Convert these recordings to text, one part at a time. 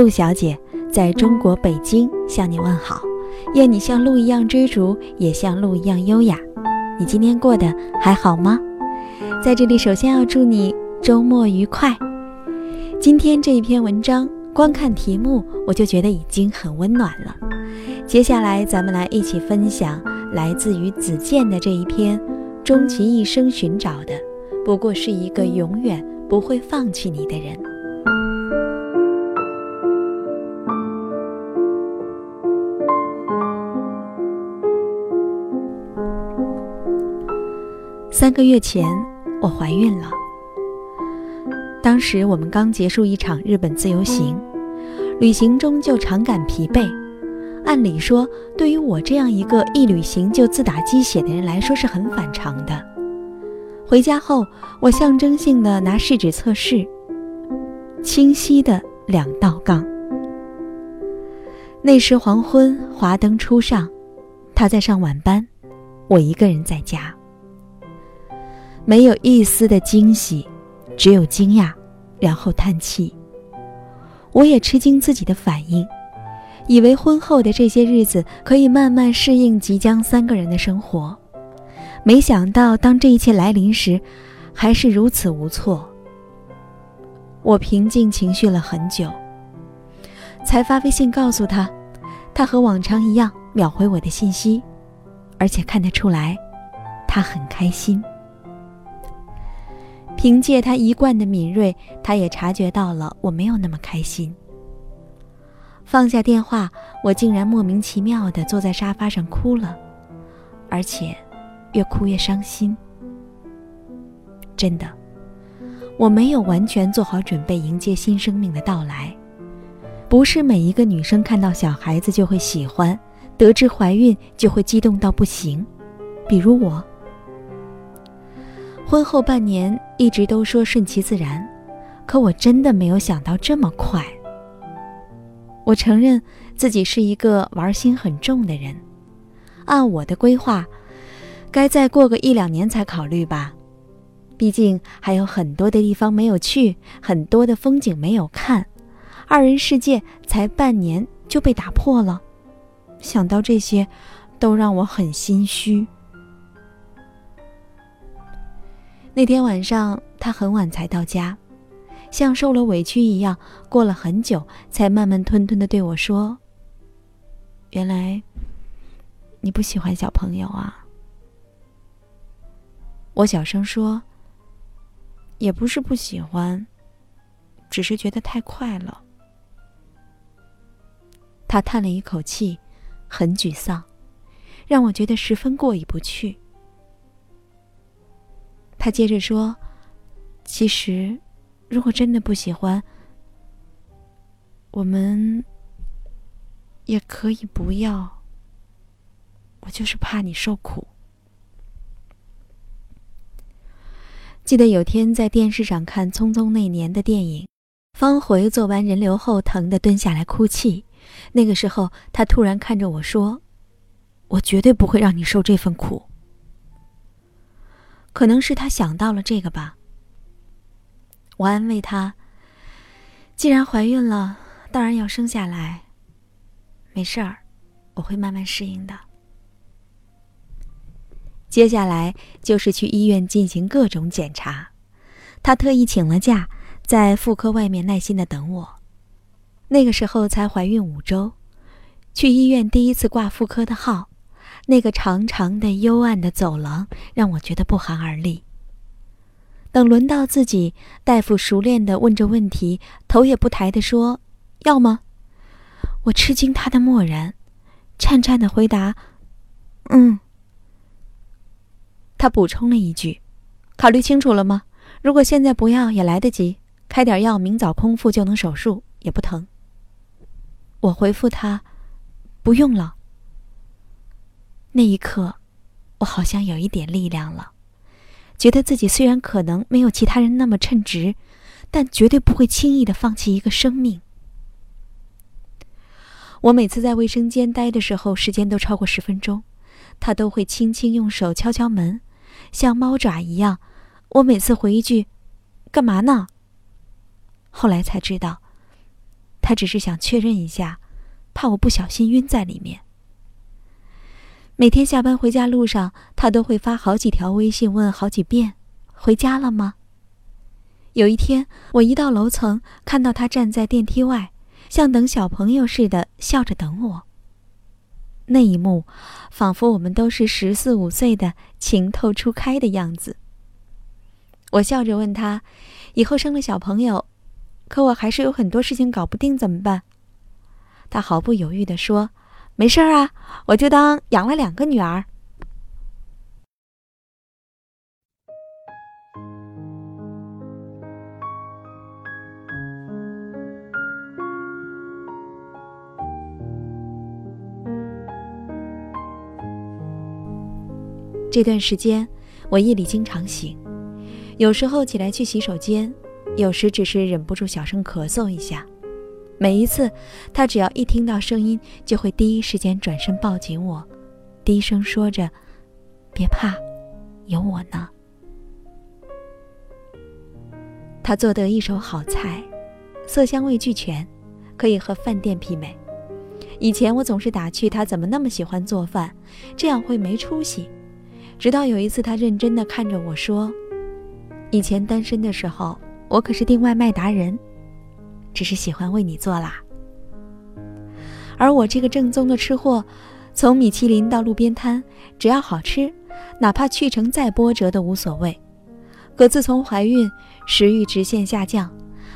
陆小姐在中国北京向你问好，愿你像鹿一样追逐，也像鹿一样优雅。你今天过得还好吗？在这里，首先要祝你周末愉快。今天这一篇文章，光看题目我就觉得已经很温暖了。接下来，咱们来一起分享来自于子健的这一篇：终其一生寻找的，不过是一个永远不会放弃你的人。三个月前，我怀孕了。当时我们刚结束一场日本自由行，旅行中就常感疲惫。按理说，对于我这样一个一旅行就自打鸡血的人来说是很反常的。回家后，我象征性的拿试纸测试，清晰的两道杠。那时黄昏，华灯初上，他在上晚班，我一个人在家。没有一丝的惊喜，只有惊讶，然后叹气。我也吃惊自己的反应，以为婚后的这些日子可以慢慢适应即将三个人的生活，没想到当这一切来临时，还是如此无措。我平静情绪了很久，才发微信告诉他，他和往常一样秒回我的信息，而且看得出来，他很开心。凭借他一贯的敏锐，他也察觉到了我没有那么开心。放下电话，我竟然莫名其妙地坐在沙发上哭了，而且越哭越伤心。真的，我没有完全做好准备迎接新生命的到来。不是每一个女生看到小孩子就会喜欢，得知怀孕就会激动到不行，比如我。婚后半年一直都说顺其自然，可我真的没有想到这么快。我承认自己是一个玩心很重的人，按我的规划，该再过个一两年才考虑吧，毕竟还有很多的地方没有去，很多的风景没有看，二人世界才半年就被打破了，想到这些，都让我很心虚。那天晚上，他很晚才到家，像受了委屈一样，过了很久才慢慢吞吞的对我说：“原来你不喜欢小朋友啊。”我小声说：“也不是不喜欢，只是觉得太快了。”他叹了一口气，很沮丧，让我觉得十分过意不去。他接着说：“其实，如果真的不喜欢，我们也可以不要。我就是怕你受苦。”记得有天在电视上看《匆匆那年》的电影，方茴做完人流后疼的蹲下来哭泣。那个时候，他突然看着我说：“我绝对不会让你受这份苦。”可能是他想到了这个吧。我安慰他：“既然怀孕了，当然要生下来。没事儿，我会慢慢适应的。”接下来就是去医院进行各种检查。他特意请了假，在妇科外面耐心的等我。那个时候才怀孕五周，去医院第一次挂妇科的号。那个长长的、幽暗的走廊让我觉得不寒而栗。等轮到自己，大夫熟练地问着问题，头也不抬地说：“要吗？”我吃惊他的漠然，颤颤地回答：“嗯。”他补充了一句：“考虑清楚了吗？如果现在不要也来得及，开点药，明早空腹就能手术，也不疼。”我回复他：“不用了。”那一刻，我好像有一点力量了，觉得自己虽然可能没有其他人那么称职，但绝对不会轻易的放弃一个生命。我每次在卫生间待的时候，时间都超过十分钟，他都会轻轻用手敲敲门，像猫爪一样。我每次回一句：“干嘛呢？”后来才知道，他只是想确认一下，怕我不小心晕在里面。每天下班回家路上，他都会发好几条微信，问好几遍：“回家了吗？”有一天，我一到楼层，看到他站在电梯外，像等小朋友似的笑着等我。那一幕，仿佛我们都是十四五岁的情窦初开的样子。我笑着问他：“以后生了小朋友，可我还是有很多事情搞不定，怎么办？”他毫不犹豫地说。没事儿啊，我就当养了两个女儿。这段时间，我夜里经常醒，有时候起来去洗手间，有时只是忍不住小声咳嗽一下。每一次，他只要一听到声音，就会第一时间转身抱紧我，低声说着：“别怕，有我呢。”他做得一手好菜，色香味俱全，可以和饭店媲美。以前我总是打趣他怎么那么喜欢做饭，这样会没出息。直到有一次，他认真的看着我说：“以前单身的时候，我可是订外卖达人。”只是喜欢为你做啦。而我这个正宗的吃货，从米其林到路边摊，只要好吃，哪怕去程再波折都无所谓。可自从怀孕，食欲直线下降，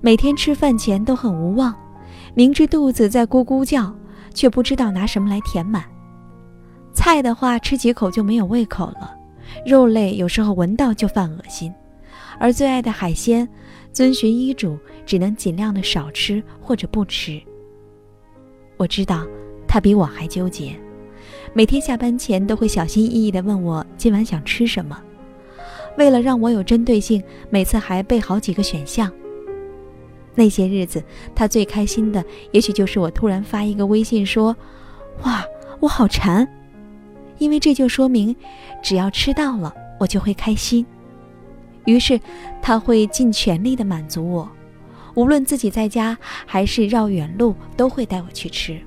每天吃饭前都很无望，明知肚子在咕咕叫，却不知道拿什么来填满。菜的话吃几口就没有胃口了，肉类有时候闻到就犯恶心，而最爱的海鲜。遵循医嘱，只能尽量的少吃或者不吃。我知道，他比我还纠结，每天下班前都会小心翼翼地问我今晚想吃什么。为了让我有针对性，每次还备好几个选项。那些日子，他最开心的也许就是我突然发一个微信说：“哇，我好馋！”因为这就说明，只要吃到了，我就会开心。于是，他会尽全力的满足我，无论自己在家还是绕远路，都会带我去吃。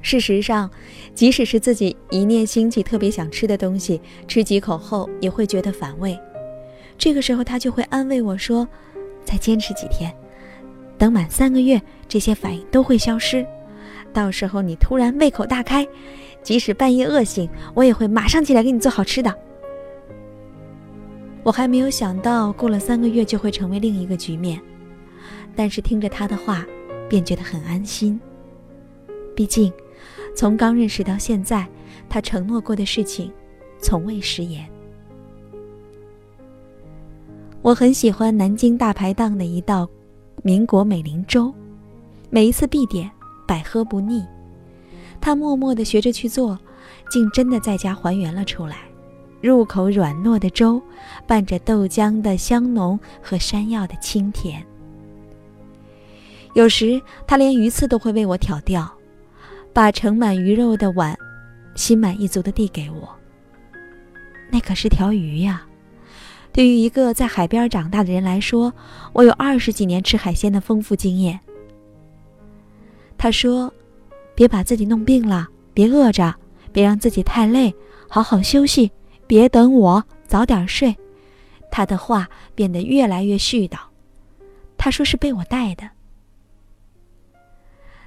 事实上，即使是自己一念兴起特别想吃的东西，吃几口后也会觉得反胃。这个时候，他就会安慰我说：“再坚持几天，等满三个月，这些反应都会消失。到时候你突然胃口大开，即使半夜饿醒，我也会马上起来给你做好吃的。”我还没有想到，过了三个月就会成为另一个局面，但是听着他的话，便觉得很安心。毕竟，从刚认识到现在，他承诺过的事情，从未食言。我很喜欢南京大排档的一道民国美龄粥，每一次必点，百喝不腻。他默默地学着去做，竟真的在家还原了出来。入口软糯的粥，伴着豆浆的香浓和山药的清甜。有时他连鱼刺都会为我挑掉，把盛满鱼肉的碗，心满意足地递给我。那可是条鱼呀！对于一个在海边长大的人来说，我有二十几年吃海鲜的丰富经验。他说：“别把自己弄病了，别饿着，别让自己太累，好好休息。”别等我，早点睡。他的话变得越来越絮叨。他说是被我带的。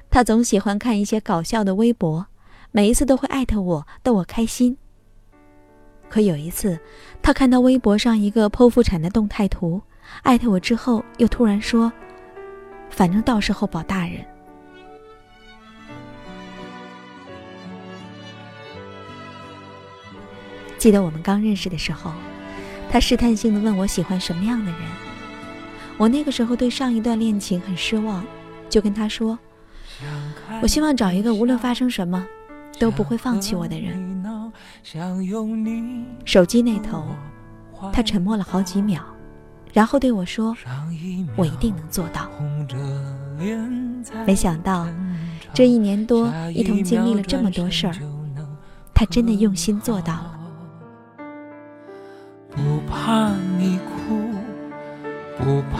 他总喜欢看一些搞笑的微博，每一次都会艾特我，逗我开心。可有一次，他看到微博上一个剖腹产的动态图，艾特我之后，又突然说：“反正到时候保大人。”记得我们刚认识的时候，他试探性的问我喜欢什么样的人。我那个时候对上一段恋情很失望，就跟他说：“我希望找一个无论发生什么，都不会放弃我的人。”手机那头，他沉默了好几秒，然后对我说：“我一定能做到。”没想到，这一年多一同经历了这么多事儿，他真的用心做到了。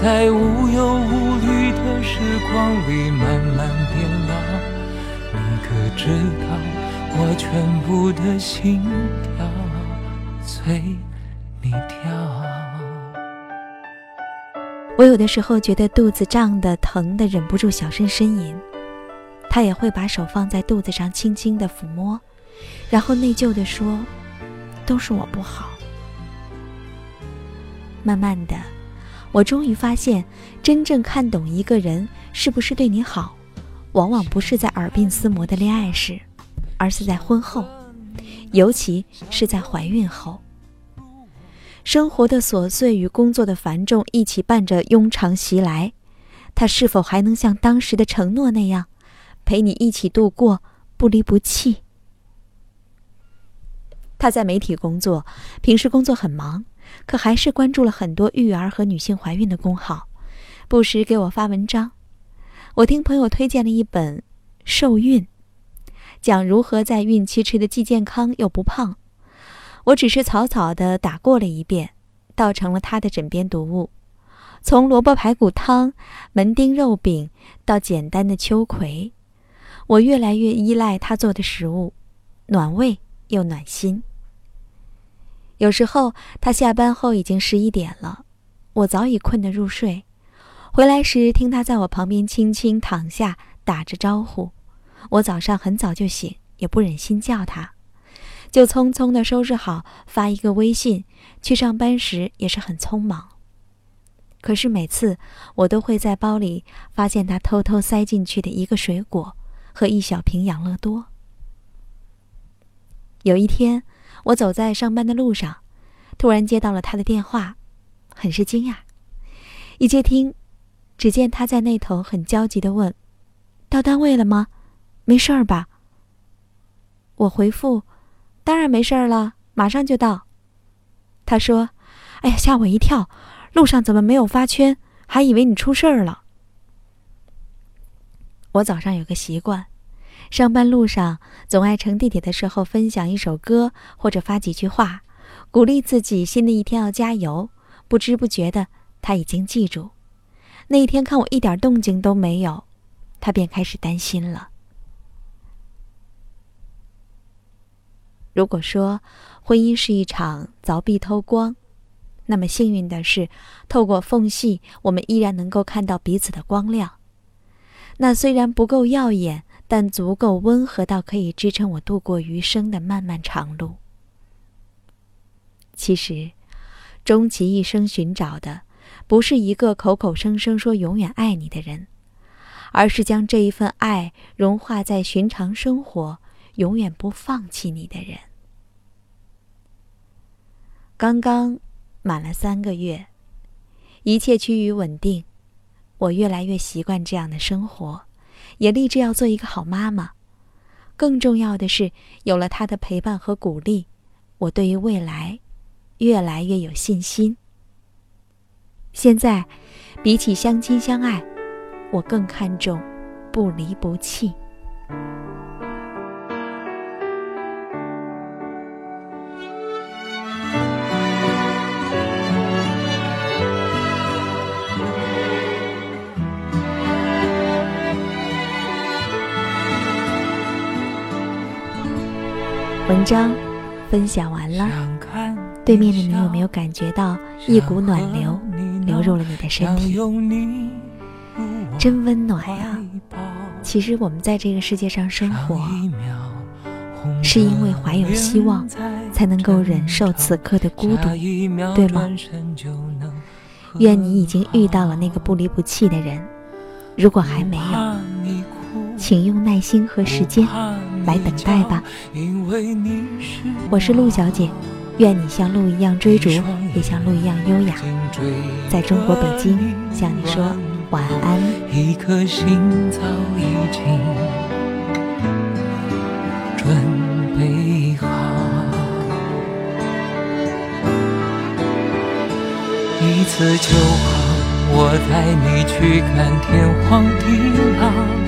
在无忧无虑的时光里慢慢变老。你可知道我全部的心跳随你跳？我有的时候觉得肚子胀的疼的，忍不住小声呻吟。他也会把手放在肚子上轻轻的抚摸，然后内疚的说。都是我不好。慢慢的，我终于发现，真正看懂一个人是不是对你好，往往不是在耳鬓厮磨的恋爱时，而是在婚后，尤其是在怀孕后。生活的琐碎与工作的繁重一起伴着庸常袭来，他是否还能像当时的承诺那样，陪你一起度过，不离不弃？他在媒体工作，平时工作很忙，可还是关注了很多育儿和女性怀孕的公号，不时给我发文章。我听朋友推荐了一本《受孕》，讲如何在孕期吃的既健康又不胖。我只是草草的打过了一遍，倒成了他的枕边读物。从萝卜排骨汤、门钉肉饼到简单的秋葵，我越来越依赖他做的食物，暖胃又暖心。有时候他下班后已经十一点了，我早已困得入睡。回来时听他在我旁边轻轻躺下，打着招呼。我早上很早就醒，也不忍心叫他，就匆匆地收拾好，发一个微信。去上班时也是很匆忙。可是每次我都会在包里发现他偷偷塞进去的一个水果和一小瓶养乐多。有一天。我走在上班的路上，突然接到了他的电话，很是惊讶。一接听，只见他在那头很焦急的问：“到单位了吗？没事儿吧？”我回复：“当然没事儿了，马上就到。”他说：“哎呀，吓我一跳，路上怎么没有发圈？还以为你出事儿了。”我早上有个习惯。上班路上总爱乘地铁的时候分享一首歌，或者发几句话，鼓励自己新的一天要加油。不知不觉的，他已经记住。那一天看我一点动静都没有，他便开始担心了。如果说婚姻是一场凿壁偷光，那么幸运的是，透过缝隙，我们依然能够看到彼此的光亮。那虽然不够耀眼。但足够温和到可以支撑我度过余生的漫漫长路。其实，终其一生寻找的，不是一个口口声声说永远爱你的人，而是将这一份爱融化在寻常生活，永远不放弃你的人。刚刚满了三个月，一切趋于稳定，我越来越习惯这样的生活。也立志要做一个好妈妈，更重要的是，有了他的陪伴和鼓励，我对于未来越来越有信心。现在，比起相亲相爱，我更看重不离不弃。文章分享完了，对面的你有没有感觉到一股暖流流入了你的身体？真温暖呀！其实我们在这个世界上生活，是因为怀有希望，才能够忍受此刻的孤独，对吗？愿你已经遇到了那个不离不弃的人，如果还没有，请用耐心和时间来等待吧。我是陆小姐，愿你像鹿一样追逐，也像鹿一样优雅。在中国北京，向你说晚安。一颗心早已经准备好，一次就好。我带你去看天荒地老。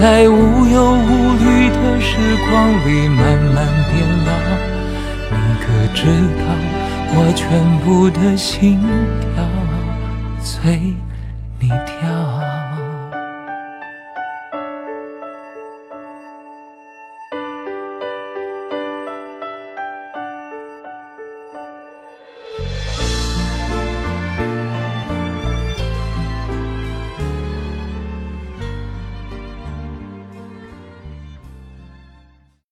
在无忧无虑的时光里慢慢变老，你可知道我全部的心跳？最。